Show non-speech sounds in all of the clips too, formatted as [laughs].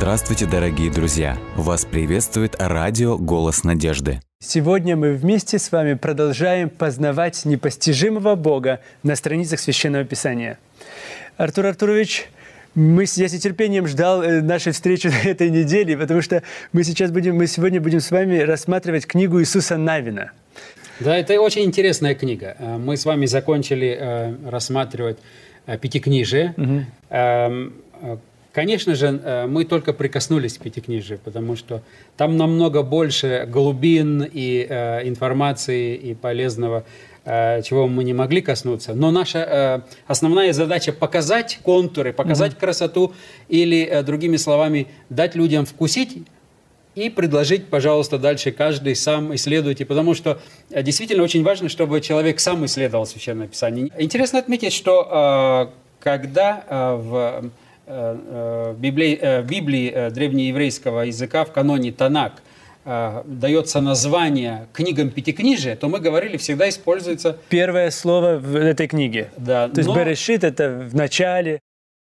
Здравствуйте, дорогие друзья! Вас приветствует радио «Голос надежды». Сегодня мы вместе с вами продолжаем познавать непостижимого Бога на страницах Священного Писания. Артур Артурович, мы, я с нетерпением ждал э, нашей встречи [laughs] на этой неделе, потому что мы сейчас будем, мы сегодня будем с вами рассматривать книгу Иисуса Навина. Да, это очень интересная книга. Э, мы с вами закончили э, рассматривать пятикнижие. Угу. Конечно же, мы только прикоснулись к пятикнижию, потому что там намного больше глубин и информации и полезного Э, чего мы не могли коснуться. Но наша э, основная задача показать контуры, показать угу. красоту или, э, другими словами, дать людям вкусить и предложить, пожалуйста, дальше каждый сам исследуйте, потому что действительно очень важно, чтобы человек сам исследовал Священное Писание. Интересно отметить, что когда в Библии, Библии древнееврейского языка в каноне Танак – э, дается название книгам Пятикнижия, то мы говорили, всегда используется... Первое слово в этой книге. Да. То есть но... Берешит – это в начале.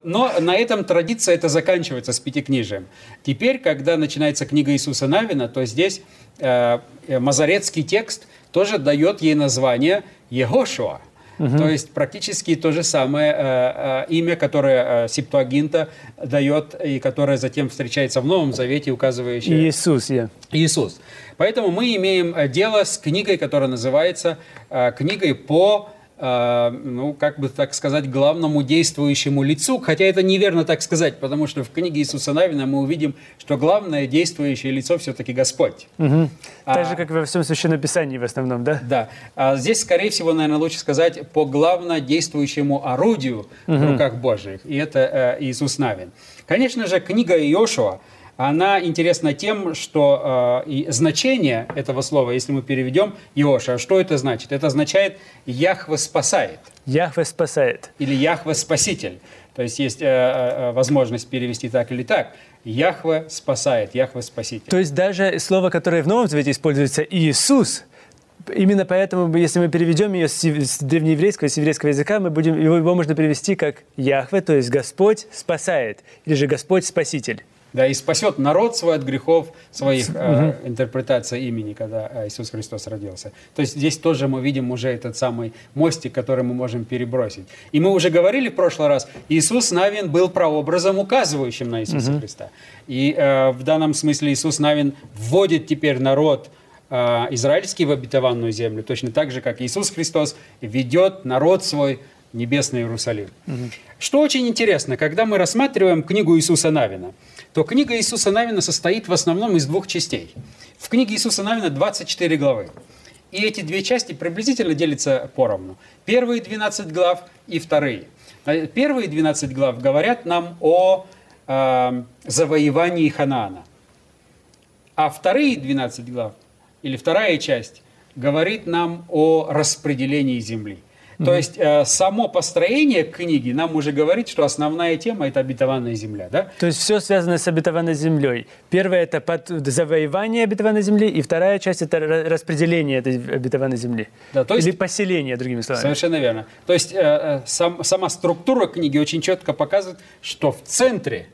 Но на этом традиция это заканчивается с Пятикнижием. Теперь, когда начинается книга Иисуса Навина, то здесь э, мазарецкий текст тоже дает ей название Егошуа. Угу. То есть практически то же самое э, э, имя, которое э, Септуагинта дает и которое затем встречается в Новом Завете, указывающее... Иисус, я. Иисус. Поэтому мы имеем э, дело с книгой, которая называется э, книгой по а, ну, как бы так сказать, главному действующему лицу, хотя это неверно так сказать, потому что в книге Иисуса Навина мы увидим, что главное действующее лицо все-таки Господь. Угу. А, так же, как во всем Священном Писании в основном, да? Да. А здесь, скорее всего, наверное, лучше сказать по главно действующему орудию угу. в руках Божьих, и это э, Иисус Навин. Конечно же, книга Иошуа, она интересна тем, что э, и значение этого слова, если мы переведем Иоша, что это значит? Это означает «Яхве спасает». Яхве спасает. Или Яхве спаситель. То есть есть э, э, возможность перевести так или так. Яхве спасает, Яхве спаситель. То есть даже слово, которое в Новом Завете используется, Иисус, Именно поэтому, если мы переведем ее с древнееврейского, с еврейского языка, мы будем, его, его можно перевести как Яхве, то есть Господь спасает, или же Господь Спаситель да, и спасет народ свой от грехов своих э, интерпретация имени, когда э, Иисус Христос родился. То есть здесь тоже мы видим уже этот самый мостик, который мы можем перебросить. И мы уже говорили в прошлый раз, Иисус Навин был прообразом, указывающим на Иисуса угу. Христа. И э, в данном смысле Иисус Навин вводит теперь народ э, израильский в обетованную землю, точно так же, как Иисус Христос ведет народ свой небесный Иерусалим. Угу. Что очень интересно, когда мы рассматриваем книгу Иисуса Навина, то книга Иисуса Навина состоит в основном из двух частей. В книге Иисуса Навина 24 главы. И эти две части приблизительно делятся поровну. Первые 12 глав и вторые. А первые 12 глав говорят нам о э, завоевании Ханаана. А вторые 12 глав, или вторая часть, говорит нам о распределении земли. То есть э, само построение книги нам уже говорит, что основная тема – это обетованная земля. Да? То есть все связано с обетованной землей. Первое – это под завоевание обетованной земли, и вторая часть – это распределение этой обетованной земли. Да, то есть, Или поселение, другими словами. Совершенно верно. То есть э, э сам, сама структура книги очень четко показывает, что в центре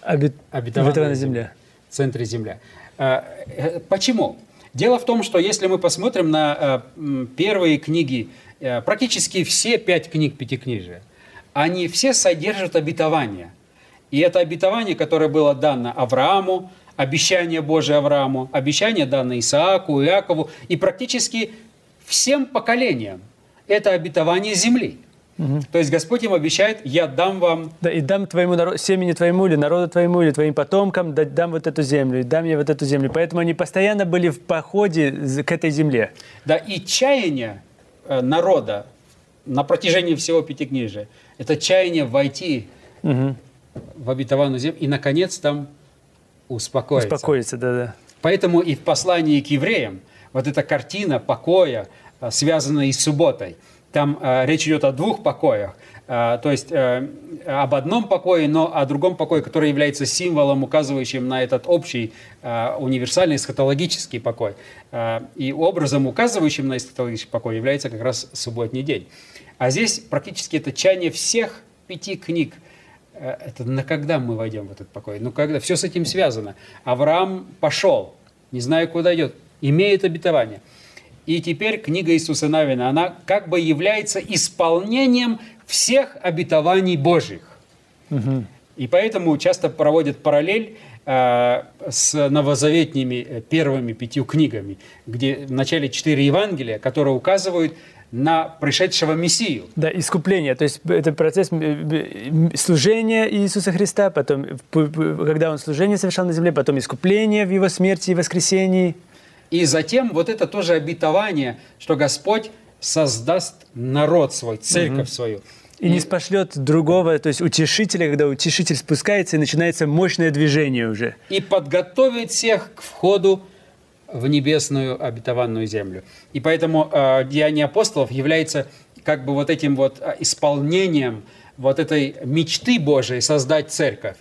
Обет... обетованная, обетованная земля. земля. В центре земля. Э, э, почему? Дело в том, что если мы посмотрим на э, первые книги практически все пять книг Пятикнижия, они все содержат обетование. И это обетование, которое было дано Аврааму, обещание Божие Аврааму, обещание дано Исааку, Иакову и практически всем поколениям. Это обетование земли. Угу. То есть Господь им обещает, я дам вам... Да, и дам твоему народ, семени твоему, или народу твоему, или твоим потомкам, дам вот эту землю, и дам я вот эту землю. Поэтому они постоянно были в походе к этой земле. Да, и чаяние Э, народа на протяжении всего Пятикнижия. Это чаяние войти угу. в обетованную землю и, наконец, там успокоиться. Успокоиться, да-да. Поэтому и в послании к евреям вот эта картина покоя, э, связанная и с субботой, там э, речь идет о двух покоях. Э, то есть э, об одном покое, но о другом покое, который является символом, указывающим на этот общий э, универсальный эсхатологический покой. И образом, указывающим на эсхатологический покой, является как раз субботний день. А здесь практически это чаяние всех пяти книг это на когда мы войдем в этот покой? Ну, когда? Все с этим связано. Авраам пошел, не знаю, куда идет, имеет обетование. И теперь книга Иисуса Навина, она как бы является исполнением всех обетований Божьих. Угу. И поэтому часто проводят параллель э, с новозаветными э, первыми пятью книгами, где в начале четыре Евангелия, которые указывают на пришедшего Мессию. Да, искупление. То есть это процесс служения Иисуса Христа, потом, когда Он служение совершал на земле, потом искупление в Его смерти и воскресении. И затем вот это тоже обетование, что Господь создаст народ свой, церковь угу. свою. И, и не спошлет другого, то есть утешителя, когда утешитель спускается, и начинается мощное движение уже. И подготовит всех к входу в небесную обетованную землю. И поэтому э, Деяние апостолов является как бы вот этим вот э, исполнением вот этой мечты Божией создать церковь.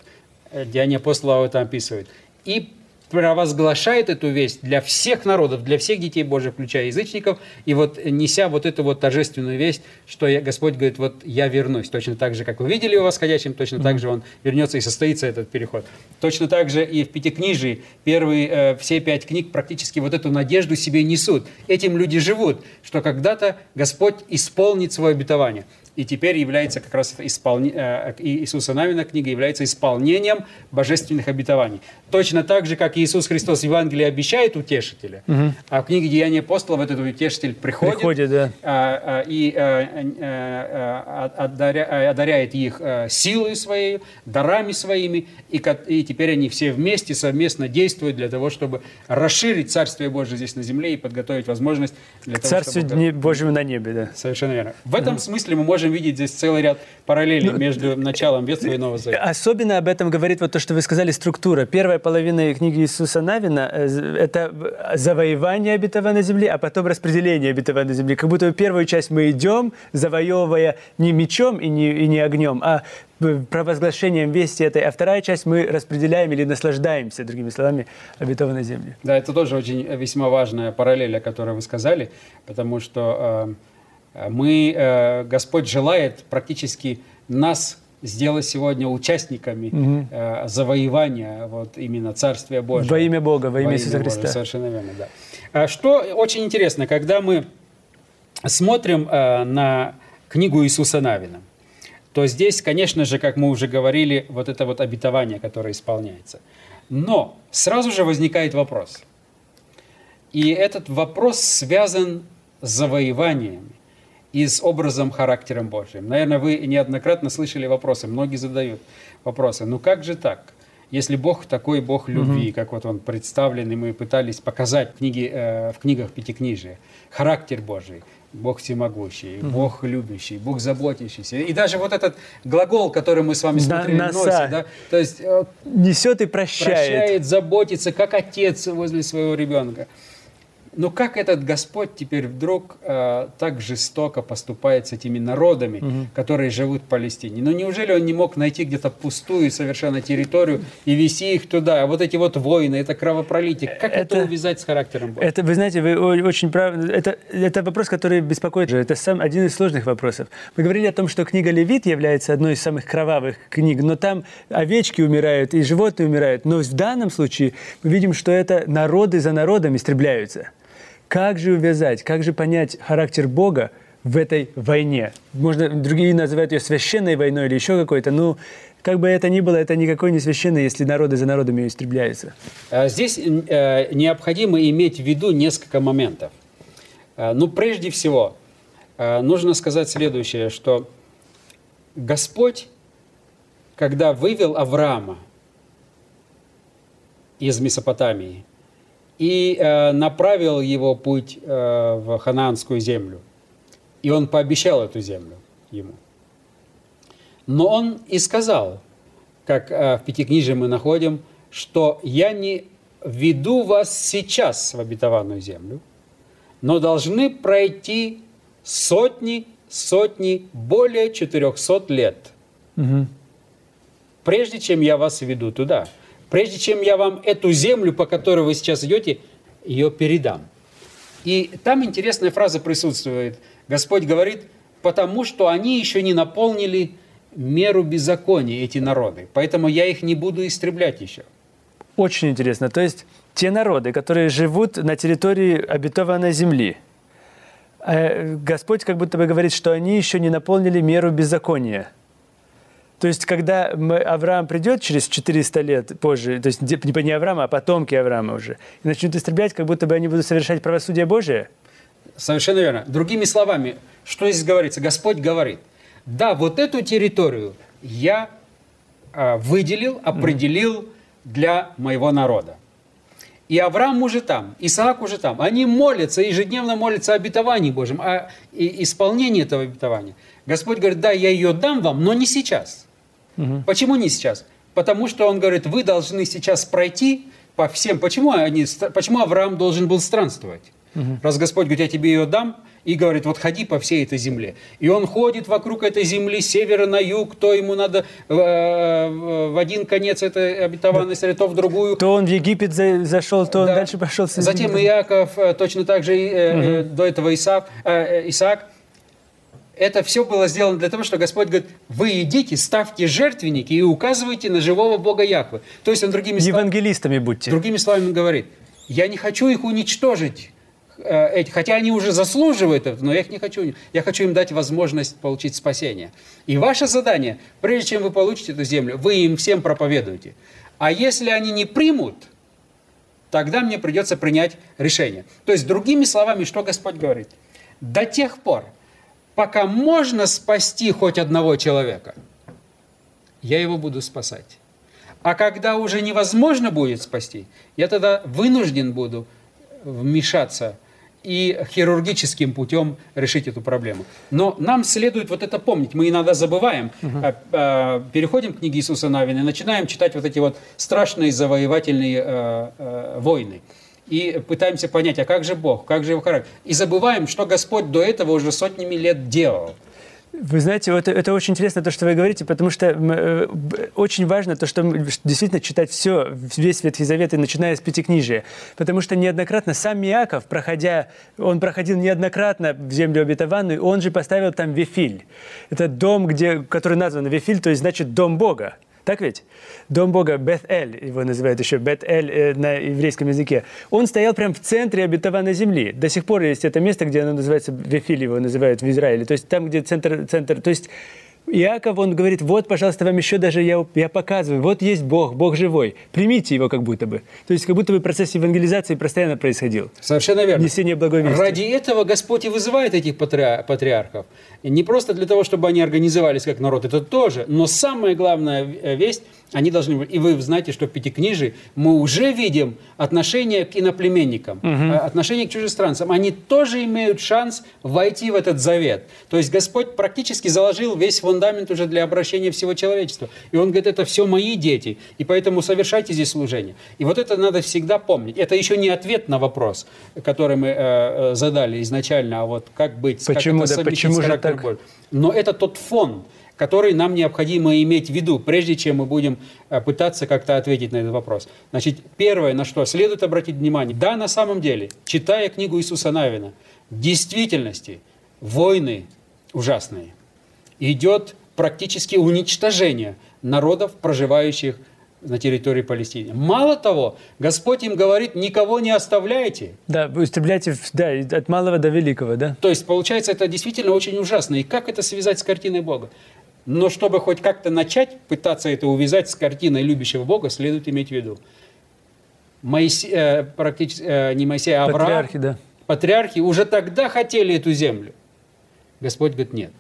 Э, Деяние апостолов это описывает. И провозглашает эту весть для всех народов, для всех детей Божьих, включая язычников, и вот неся вот эту вот торжественную весть, что я, Господь говорит, вот я вернусь, точно так же, как вы видели его восходящим, точно mm-hmm. так же он вернется и состоится этот переход. Точно так же и в Пятикнижии первые, э, все пять книг практически вот эту надежду себе несут. Этим люди живут, что когда-то Господь исполнит свое обетование и теперь является как раз исполни... Э, Иисуса Навина книга является исполнением божественных обетований. Точно так же, как Иисус Христос в Евангелии обещает утешителя, угу. а в книге Деяния апостолов этот утешитель приходит, приходит да. а, а, и а, а, одаря, одаряет их силой своей, дарами своими, и, и теперь они все вместе совместно действуют для того, чтобы расширить Царствие Божие здесь на земле и подготовить возможность для К того, Царствию чтобы... Божьему на небе, да. Совершенно верно. В этом угу. смысле мы можем можем видеть здесь целый ряд параллелей ну, между началом Ветхого и Нового Завета. Особенно об этом говорит вот то, что вы сказали, структура. Первая половина книги Иисуса Навина э, – это завоевание обетованной земли, а потом распределение обетованной земли. Как будто первую часть мы идем, завоевывая не мечом и не, и не огнем, а провозглашением вести этой, а вторая часть мы распределяем или наслаждаемся, другими словами, обетованной землей. Да, это тоже очень весьма важная параллель, о которой вы сказали, потому что э, Э, мы, э, Господь желает практически нас сделать сегодня участниками угу. завоевания вот именно Царствия Божьего. Во имя Бога, во имя во Иисуса имя Христа. Божия, совершенно верно, да. Что очень интересно, когда мы смотрим на книгу Иисуса Навина, то здесь, конечно же, как мы уже говорили, вот это вот обетование, которое исполняется. Но сразу же возникает вопрос. И этот вопрос связан с завоеваниями и с образом, характером Божьим. Наверное, вы неоднократно слышали вопросы, многие задают вопросы. Ну как же так? Если Бог такой Бог любви, угу. как вот он представлен, и мы пытались показать в, книге, э, в книгах Пятикнижия, характер Божий, Бог всемогущий, угу. Бог любящий, Бог заботящийся. И даже вот этот глагол, который мы с вами смотрели, На, носит, да, то есть э, несет и прощает. Прощает, заботится, как отец возле своего ребенка. Но как этот Господь теперь вдруг э, так жестоко поступает с этими народами, угу. которые живут в Палестине? Ну неужели он не мог найти где-то пустую совершенно территорию и вести их туда? А вот эти вот войны, это кровопролитие, как это, это увязать с характером Бога? Это, вы знаете, вы очень правы. Это, это вопрос, который беспокоит. Это сам один из сложных вопросов. Мы говорили о том, что книга Левит является одной из самых кровавых книг, но там овечки умирают и животные умирают. Но в данном случае мы видим, что это народы за народом истребляются. Как же увязать, как же понять характер Бога в этой войне? Можно, другие называют ее священной войной или еще какой-то, ну, как бы это ни было, это никакой не священный, если народы за народами истребляются. А здесь э, необходимо иметь в виду несколько моментов. Э, ну, прежде всего, э, нужно сказать следующее, что Господь, когда вывел Авраама из Месопотамии, и э, направил его путь э, в ханаанскую землю. И он пообещал эту землю ему. Но он и сказал, как э, в Пятикнижии мы находим, что «я не веду вас сейчас в обетованную землю, но должны пройти сотни, сотни, более 400 лет, угу. прежде чем я вас веду туда» прежде чем я вам эту землю, по которой вы сейчас идете, ее передам. И там интересная фраза присутствует. Господь говорит, потому что они еще не наполнили меру беззакония, эти народы. Поэтому я их не буду истреблять еще. Очень интересно. То есть те народы, которые живут на территории обетованной земли, э, Господь как будто бы говорит, что они еще не наполнили меру беззакония. То есть, когда мы, Авраам придет через 400 лет позже, то есть не, не Авраам, а потомки Авраама уже, и начнут истреблять, как будто бы они будут совершать правосудие Божие? Совершенно верно. Другими словами, что здесь говорится? Господь говорит, да, вот эту территорию я э, выделил, определил для моего народа. И Авраам уже там, Исаак уже там. Они молятся, ежедневно молятся о обетовании Божьем, о исполнении этого обетования. Господь говорит, да, я ее дам вам, но не сейчас. Угу. Почему не сейчас? Потому что он говорит, вы должны сейчас пройти по всем. Почему, они, почему Авраам должен был странствовать? Угу. Раз Господь говорит, я тебе ее дам, и говорит, вот ходи по всей этой земле. И он ходит вокруг этой земли с севера на юг, то ему надо э, в один конец этой обетованной страны, то в другую. То он в Египет за, зашел, то да. он дальше пошел. С Затем Иаков, э, точно так же э, угу. до этого Исаак, э, Исаак это все было сделано для того, что Господь говорит, вы идите, ставьте жертвенники и указывайте на живого Бога Яхвы. То есть он другими словами... Евангелистами будьте. Другими словами он говорит, я не хочу их уничтожить, э, эти, хотя они уже заслуживают это, но я их не хочу. Я хочу им дать возможность получить спасение. И ваше задание, прежде чем вы получите эту землю, вы им всем проповедуете. А если они не примут, тогда мне придется принять решение. То есть, другими словами, что Господь говорит? До тех пор, пока можно спасти хоть одного человека, я его буду спасать. А когда уже невозможно будет спасти, я тогда вынужден буду вмешаться и хирургическим путем решить эту проблему. Но нам следует вот это помнить. Мы иногда забываем, угу. переходим к книге Иисуса Навина и начинаем читать вот эти вот страшные завоевательные э, э, войны и пытаемся понять, а как же Бог, как же его характер. И забываем, что Господь до этого уже сотнями лет делал. Вы знаете, это, это очень интересно, то, что вы говорите, потому что э, очень важно то, что действительно читать все, весь Ветхий Завет, и начиная с Пятикнижия. Потому что неоднократно сам Иаков, проходя, он проходил неоднократно в землю обетованную, он же поставил там Вифиль. Это дом, где, который назван Вифиль, то есть значит дом Бога. Так ведь? Дом Бога Бет-Эль, его называют еще Бет-Эль э, на еврейском языке. Он стоял прямо в центре обетованной земли. До сих пор есть это место, где оно называется Вефиль, его называют в Израиле. То есть там, где центр, центр то есть Иаков, он говорит, вот, пожалуйста, вам еще даже я, я показываю, вот есть Бог, Бог живой, примите его как будто бы. То есть как будто бы процесс евангелизации постоянно происходил. Совершенно верно. Несение благой вести. Ради этого Господь и вызывает этих патриархов. И не просто для того, чтобы они организовались как народ, это тоже, но самая главная весть – они должны быть. И вы знаете, что в Пятикнижии мы уже видим отношение к иноплеменникам, угу. отношение к чужестранцам. Они тоже имеют шанс войти в этот завет. То есть Господь практически заложил весь фундамент уже для обращения всего человечества. И Он говорит, это все мои дети, и поэтому совершайте здесь служение. И вот это надо всегда помнить. Это еще не ответ на вопрос, который мы э, э задали изначально, а вот как быть, почему, как да, почему же так? Но это тот фон, который нам необходимо иметь в виду, прежде чем мы будем э, пытаться как-то ответить на этот вопрос. Значит, первое, на что следует обратить внимание, да, на самом деле, читая книгу Иисуса Навина, в действительности войны ужасные. Идет практически уничтожение народов, проживающих на территории Палестины. Мало того, Господь им говорит, никого не оставляйте. Да, вы истребляйте да, от малого до великого, да? То есть, получается, это действительно очень ужасно. И как это связать с картиной Бога? Но чтобы хоть как-то начать пытаться это увязать с картиной любящего Бога, следует иметь в виду. Моисей, э, практически, э, не Моисей, а Авраам, патриархи, да. патриархи уже тогда хотели эту землю. Господь говорит, нет.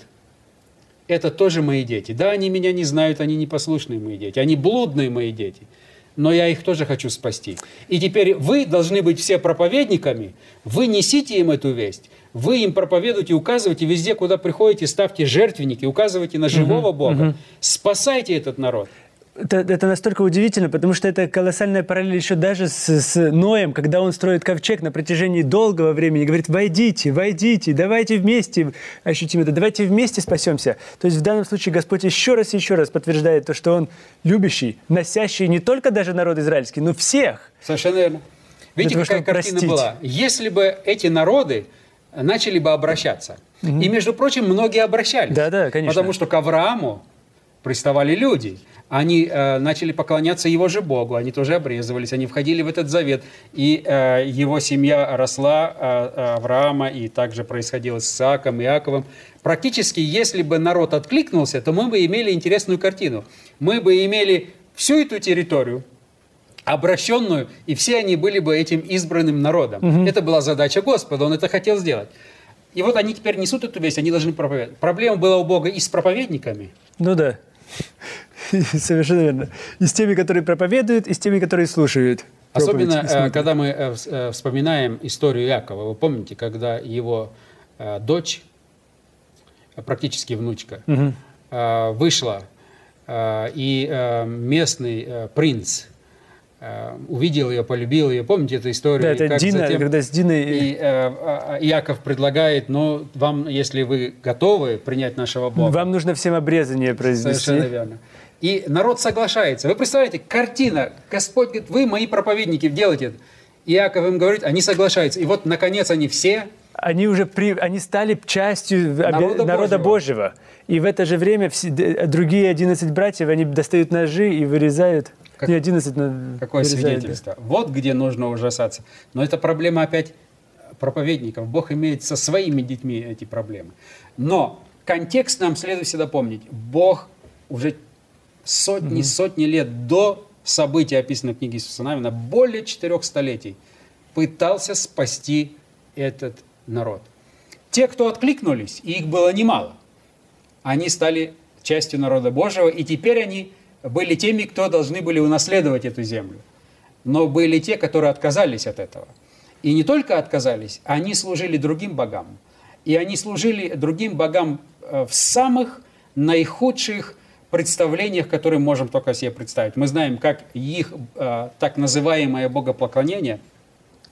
Это тоже мои дети. Да, они меня не знают, они непослушные мои дети, они блудные мои дети – но я их тоже хочу спасти. И теперь вы должны быть все проповедниками, вы несите им эту весть, вы им проповедуете, указывайте везде, куда приходите, ставьте жертвенники, указывайте на живого угу, Бога, угу. спасайте этот народ это, это настолько удивительно, потому что это колоссальная параллель еще даже с, с Ноем, когда он строит ковчег на протяжении долгого времени, говорит, войдите, войдите, давайте вместе ощутим это, давайте вместе спасемся. То есть в данном случае Господь еще раз и еще раз подтверждает то, что Он любящий, носящий не только даже народ израильский, но всех. Совершенно верно. Видите, того, какая картина простить. была? Если бы эти народы начали бы обращаться, угу. и, между прочим, многие обращались. Да, да, конечно. Потому что к Аврааму приставали люди. Они э, начали поклоняться его же Богу, они тоже обрезывались, они входили в этот завет. И э, его семья росла, э, Авраама, и также происходило с Исааком, Иаковым. Практически, если бы народ откликнулся, то мы бы имели интересную картину. Мы бы имели всю эту территорию, обращенную, и все они были бы этим избранным народом. Угу. Это была задача Господа, Он это хотел сделать. И вот они теперь несут эту весть, они должны проповедовать. Проблема была у Бога и с проповедниками. Ну да. [laughs] Совершенно верно. И с теми, которые проповедуют, и с теми, которые слушают. Особенно, э, когда мы э, э, вспоминаем историю Якова. Вы помните, когда его дочь, практически внучка, угу. вышла, и местный принц увидел ее, полюбил ее. Помните эту историю? Да, это как Дина, затем... когда с Диной... И э, Яков предлагает, ну, вам, если вы готовы принять нашего Бога... Вам нужно всем обрезание произвести. Совершенно верно. И народ соглашается. Вы представляете, картина. Господь говорит, вы, мои проповедники, делайте это. И Иаков им говорит, они соглашаются. И вот, наконец, они все... Они уже при... они стали частью народа, народа Божьего. Божьего. И в это же время все... другие 11 братьев, они достают ножи и вырезают как, не 11 на Какое свидетельство? Да. Вот где нужно ужасаться. Но это проблема опять проповедников. Бог имеет со своими детьми эти проблемы. Но контекст нам следует всегда помнить. Бог уже сотни, угу. сотни лет до событий, описанных в книге Иисуса Навина, более четырех столетий, пытался спасти этот народ. Те, кто откликнулись, и их было немало, они стали частью народа Божьего, и теперь они были теми, кто должны были унаследовать эту землю. Но были те, которые отказались от этого. И не только отказались, они служили другим богам. И они служили другим богам э, в самых наихудших представлениях, которые можем только себе представить. Мы знаем, как их э, так называемое богопоклонение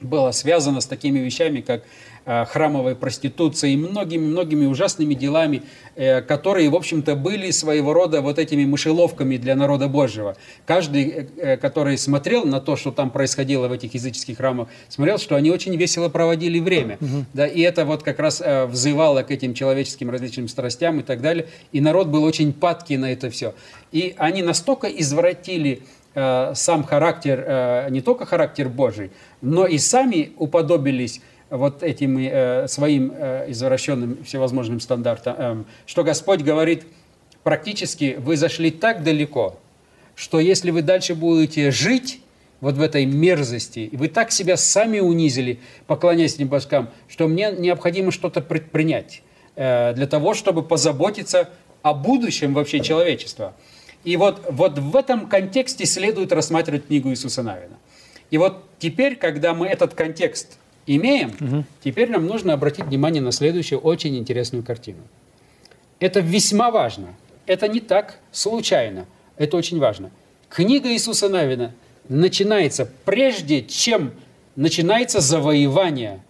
было связано с такими вещами, как Э, храмовой проституцией и многими-многими ужасными делами, э, которые, в общем-то, были своего рода вот этими мышеловками для народа Божьего. Каждый, э, который смотрел на то, что там происходило в этих языческих храмах, смотрел, что они очень весело проводили время. Угу. Да, и это вот как раз взывало к этим человеческим различным страстям и так далее. И народ был очень падкий на это все. И они настолько извратили сам характер, не только характер Божий, но и сами уподобились вот этим э, своим э, извращенным всевозможным стандартам, э, что Господь говорит, практически вы зашли так далеко, что если вы дальше будете жить вот в этой мерзости, вы так себя сами унизили, поклоняясь башкам, что мне необходимо что-то предпринять э, для того, чтобы позаботиться о будущем вообще человечества. И вот, вот в этом контексте следует рассматривать книгу Иисуса Навина. И вот теперь, когда мы этот контекст имеем, угу. теперь нам нужно обратить внимание на следующую очень интересную картину. Это весьма важно. Это не так случайно. Это очень важно. Книга Иисуса Навина начинается прежде, чем начинается завоевание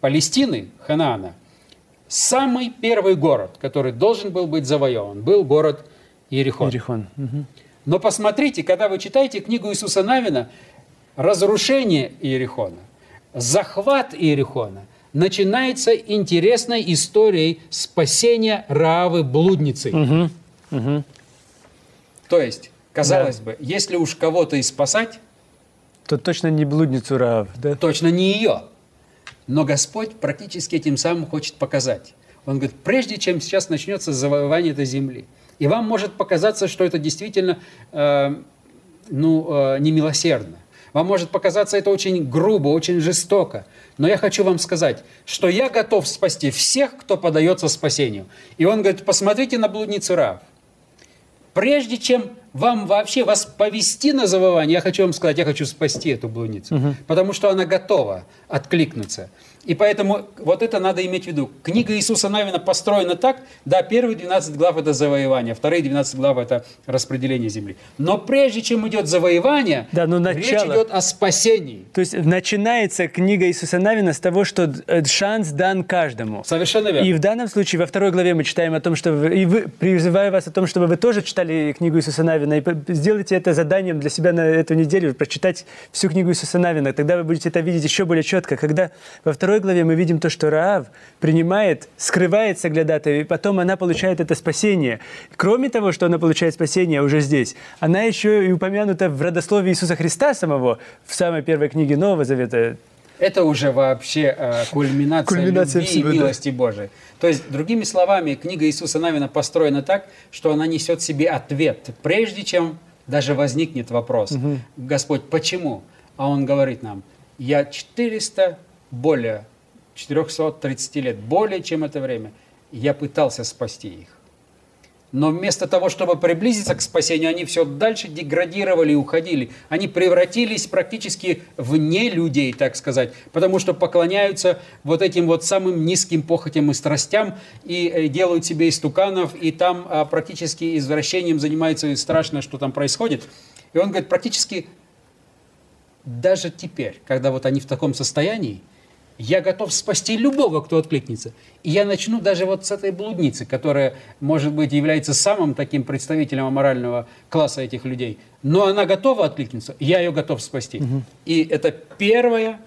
Палестины, Ханаана. Самый первый город, который должен был быть завоеван, был город Иерихон. Иерихон. Угу. Но посмотрите, когда вы читаете книгу Иисуса Навина, разрушение Иерихона, захват Иерихона начинается интересной историей спасения Раавы блудницы. Угу. Угу. То есть, казалось да. бы, если уж кого-то и спасать, то точно не блудницу Раав, да? Точно не ее. Но Господь практически этим самым хочет показать. Он говорит, прежде чем сейчас начнется завоевание этой земли, и вам может показаться, что это действительно э, ну, э, немилосердно. Вам может показаться это очень грубо, очень жестоко. Но я хочу вам сказать, что я готов спасти всех, кто подается спасению. И он говорит, посмотрите на блудницу Рав. Прежде чем вам вообще вас повести на завоевание, я хочу вам сказать, я хочу спасти эту блудницу. Угу. Потому что она готова откликнуться. И поэтому вот это надо иметь в виду. Книга Иисуса Навина построена так, да, первые 12 глав – это завоевание, вторые 12 глав – это распределение земли. Но прежде чем идет завоевание, да, но начало... речь идет о спасении. То есть начинается книга Иисуса Навина с того, что э, шанс дан каждому. Совершенно верно. И в данном случае, во второй главе мы читаем о том, что вы, и вы, призываю вас о том, чтобы вы тоже читали книгу Иисуса Навина, и сделайте это заданием для себя на эту неделю, прочитать всю книгу Иисуса Навина. Тогда вы будете это видеть еще более четко. Когда во второй второй главе мы видим то, что Раав принимает, скрывает соглядатая, и потом она получает это спасение. Кроме того, что она получает спасение уже здесь, она еще и упомянута в родословии Иисуса Христа самого, в самой первой книге Нового Завета, это уже вообще э, кульминация, Кульминация любви всего, и да. милости Божией. То есть, другими словами, книга Иисуса Навина построена так, что она несет в себе ответ, прежде чем даже возникнет вопрос, Господь, почему? А Он говорит нам, я 400, более 430 лет, более чем это время, я пытался спасти их. Но вместо того, чтобы приблизиться к спасению, они все дальше деградировали и уходили. Они превратились практически вне людей, так сказать, потому что поклоняются вот этим вот самым низким похотям и страстям и э, делают себе истуканов, и там а, практически извращением занимаются, и страшно, что там происходит. И он говорит, практически даже теперь, когда вот они в таком состоянии, я готов спасти любого, кто откликнется. И я начну даже вот с этой блудницы, которая, может быть, является самым таким представителем аморального класса этих людей. Но она готова откликнуться, я ее готов спасти. И это первое,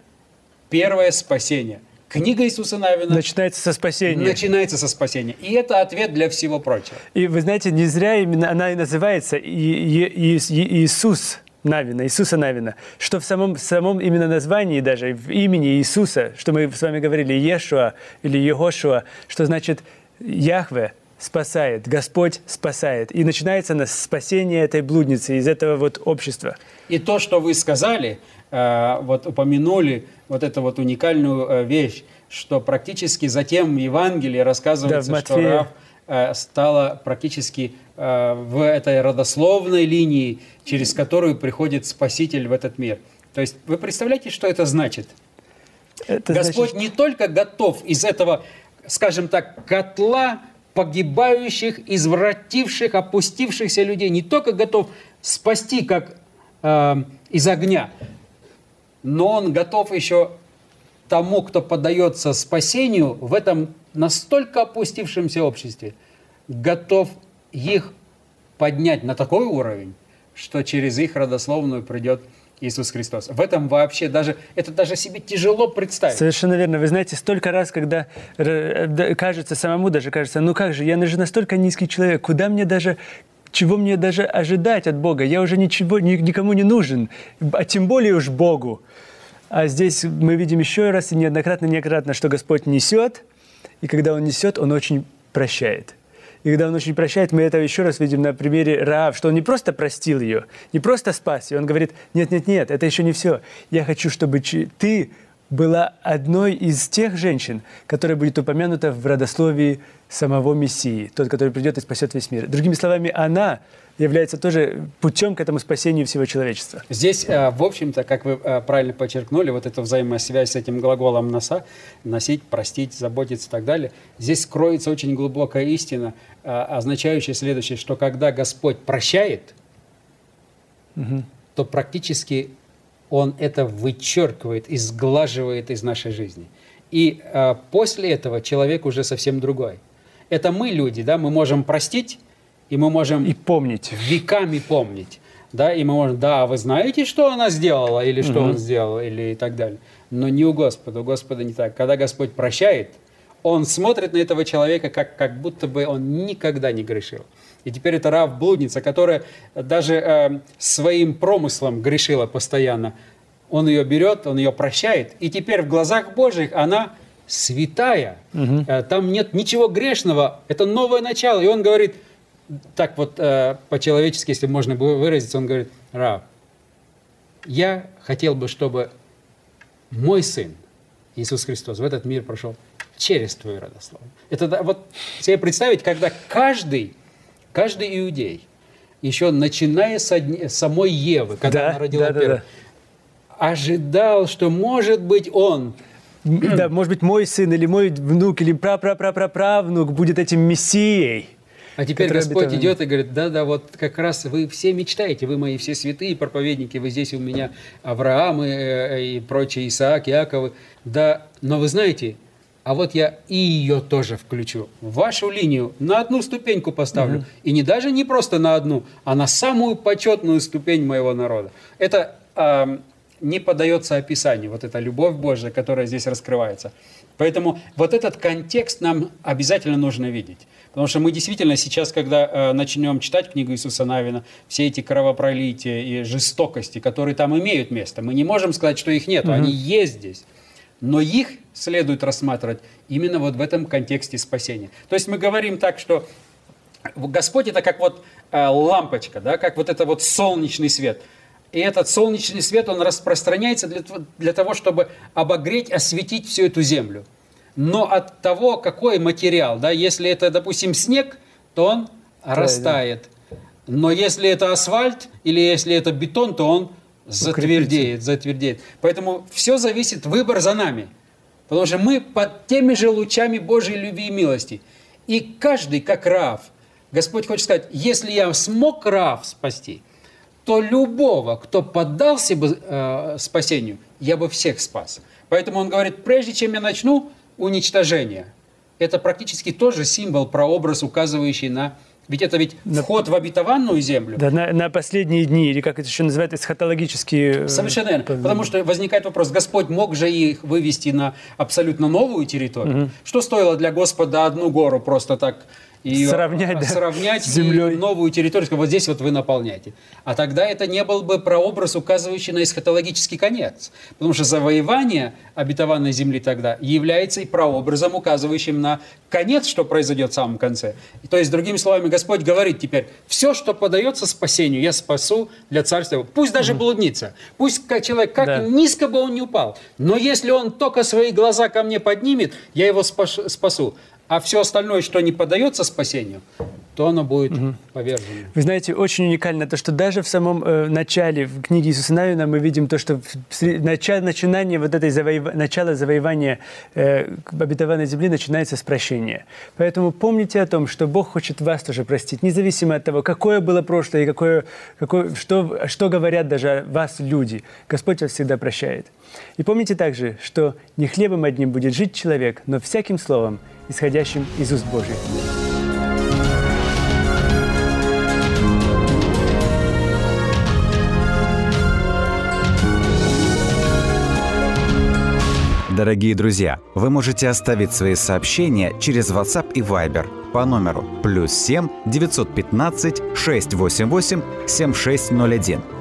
первое спасение. Книга Иисуса Навина начинается со спасения. начинается со спасения. И это ответ для всего прочего. И вы знаете, не зря именно она и называется И- И- И- Иисус Навина, Иисуса Навина, что в самом, самом именно названии даже, в имени Иисуса, что мы с вами говорили, Иешуа или Егошуа, что значит Яхве спасает, Господь спасает. И начинается на спасение этой блудницы из этого вот общества. И то, что вы сказали, э, вот упомянули вот эту вот уникальную э, вещь, что практически затем в Евангелии рассказывается, Да, в что. Рав стала практически э, в этой родословной линии, через которую приходит Спаситель в этот мир. То есть вы представляете, что это значит? Это Господь значит, не только готов из этого, скажем так, котла погибающих, извративших, опустившихся людей, не только готов спасти, как э, из огня, но Он готов еще тому, кто поддается спасению в этом настолько опустившемся обществе, готов их поднять на такой уровень, что через их родословную придет Иисус Христос. В этом вообще даже, это даже себе тяжело представить. Совершенно верно. Вы знаете, столько раз, когда э, кажется, самому даже кажется, ну как же, я же настолько низкий человек, куда мне даже, чего мне даже ожидать от Бога? Я уже ничего, ни- никому не нужен, а тем более уж Богу. А здесь мы видим еще раз и неоднократно, неоднократно, что Господь несет, и когда Он несет, Он очень прощает. И когда Он очень прощает, мы это еще раз видим на примере Раав, что Он не просто простил ее, не просто спас ее, Он говорит, нет-нет-нет, это еще не все. Я хочу, чтобы ты была одной из тех женщин, которая будет упомянута в родословии самого Мессии, тот, который придет и спасет весь мир. Другими словами, она является тоже путем к этому спасению всего человечества. Здесь, э, в общем-то, как вы э, правильно подчеркнули, вот эта взаимосвязь с этим глаголом носа, носить, простить, заботиться и так далее, здесь кроется очень глубокая истина, э, означающая следующее, что когда Господь прощает, то практически Он это вычеркивает и сглаживает из нашей жизни. И после этого человек уже совсем другой. Это мы, люди, да, мы можем простить, и мы можем И помнить. веками помнить. Да, и мы можем, да, а вы знаете, что она сделала, или что он сделал, или и так далее. Но не у Господа, у Господа не так. Когда Господь прощает, Он смотрит на этого человека, как, как будто бы он никогда не грешил. И теперь это Рав блудница, которая даже э, своим промыслом грешила постоянно. Он ее берет, он ее прощает, и теперь в глазах Божьих она святая. Э, Там нет ничего грешного, это новое начало. И он говорит, так вот э, по-человечески, если можно было выразиться, он говорит, Рав, я хотел бы, чтобы мой сын, Иисус Христос, в этот мир прошел через твою родословную. Это да, вот себе представить, когда каждый, каждый иудей, еще начиная с одни- самой Евы, когда Да, она родила да, да, первого, да. ожидал, что может быть он Да, может быть, мой сын или мой внук или пра-пра-пра-пра-правнук будет этим мессией. А теперь Господь обетован. идет и говорит, да-да, вот как раз вы все мечтаете, вы мои все святые проповедники, вы здесь у меня Авраам и, э, и прочие, Исаак, Иаков, да, но вы знаете, а вот я и ее тоже включу, в вашу линию, на одну ступеньку поставлю, и не даже не просто на одну, а на самую почетную ступень моего народа. Это ам, не поддается описанию, вот эта любовь Божья, которая здесь раскрывается. Поэтому вот этот контекст нам обязательно нужно видеть. Потому что мы действительно сейчас, когда э, начнем читать книгу Иисуса Навина, все эти кровопролития и жестокости, которые там имеют место, мы не можем сказать, что их нет, угу. они есть здесь. Но их следует рассматривать именно вот в этом контексте спасения. То есть мы говорим так, что Господь это как вот э, лампочка, да, как вот это вот солнечный свет. И этот солнечный свет, он распространяется для, для того, чтобы обогреть, осветить всю эту землю. Но от того, какой материал, да, если это, допустим, снег, то он да, растает. Да. Но если это асфальт или если это бетон, то он затвердеет, затвердеет. Поэтому все зависит, выбор за нами. Потому что мы под теми же лучами Божьей любви и милости. И каждый, как Рав, Господь хочет сказать, если я смог Рав спасти, то любого, кто поддался бы э, спасению, я бы всех спас. Поэтому он говорит, прежде чем я начну, уничтожения. Это практически тоже символ, прообраз, указывающий на ведь это ведь на, вход в обетованную землю. Да, на, на последние дни, или как это еще называется, эсхатологические... Э, Совершенно верно. Потому что возникает вопрос, Господь мог же их вывести на абсолютно новую территорию? Угу. Что стоило для Господа одну гору просто так и сравнять, да, сравнять с землей. новую территорию, вот здесь вот вы наполняете. А тогда это не был бы прообраз, указывающий на эсхатологический конец. Потому что завоевание обетованной земли тогда является и прообразом, указывающим на конец, что произойдет в самом конце. То есть, другими словами, Господь говорит теперь, все, что подается спасению, я спасу для царства. Пусть даже блудница, пусть человек, как да. низко бы он не упал, но если он только свои глаза ко мне поднимет, я его спасу а все остальное, что не поддается спасению, то оно будет угу. повержено. Вы знаете, очень уникально то, что даже в самом э, начале в книге Иисуса Навина мы видим то, что начало, начинание вот этой завоев... начала завоевания э, обетованной земли начинается с прощения. Поэтому помните о том, что Бог хочет вас тоже простить, независимо от того, какое было прошлое и какое, какое, что, что говорят даже вас люди. Господь вас всегда прощает. И помните также, что не хлебом одним будет жить человек, но всяким словом, исходящим из уст Божьих. Дорогие друзья, вы можете оставить свои сообщения через WhatsApp и Viber по номеру плюс 7 915 688 7601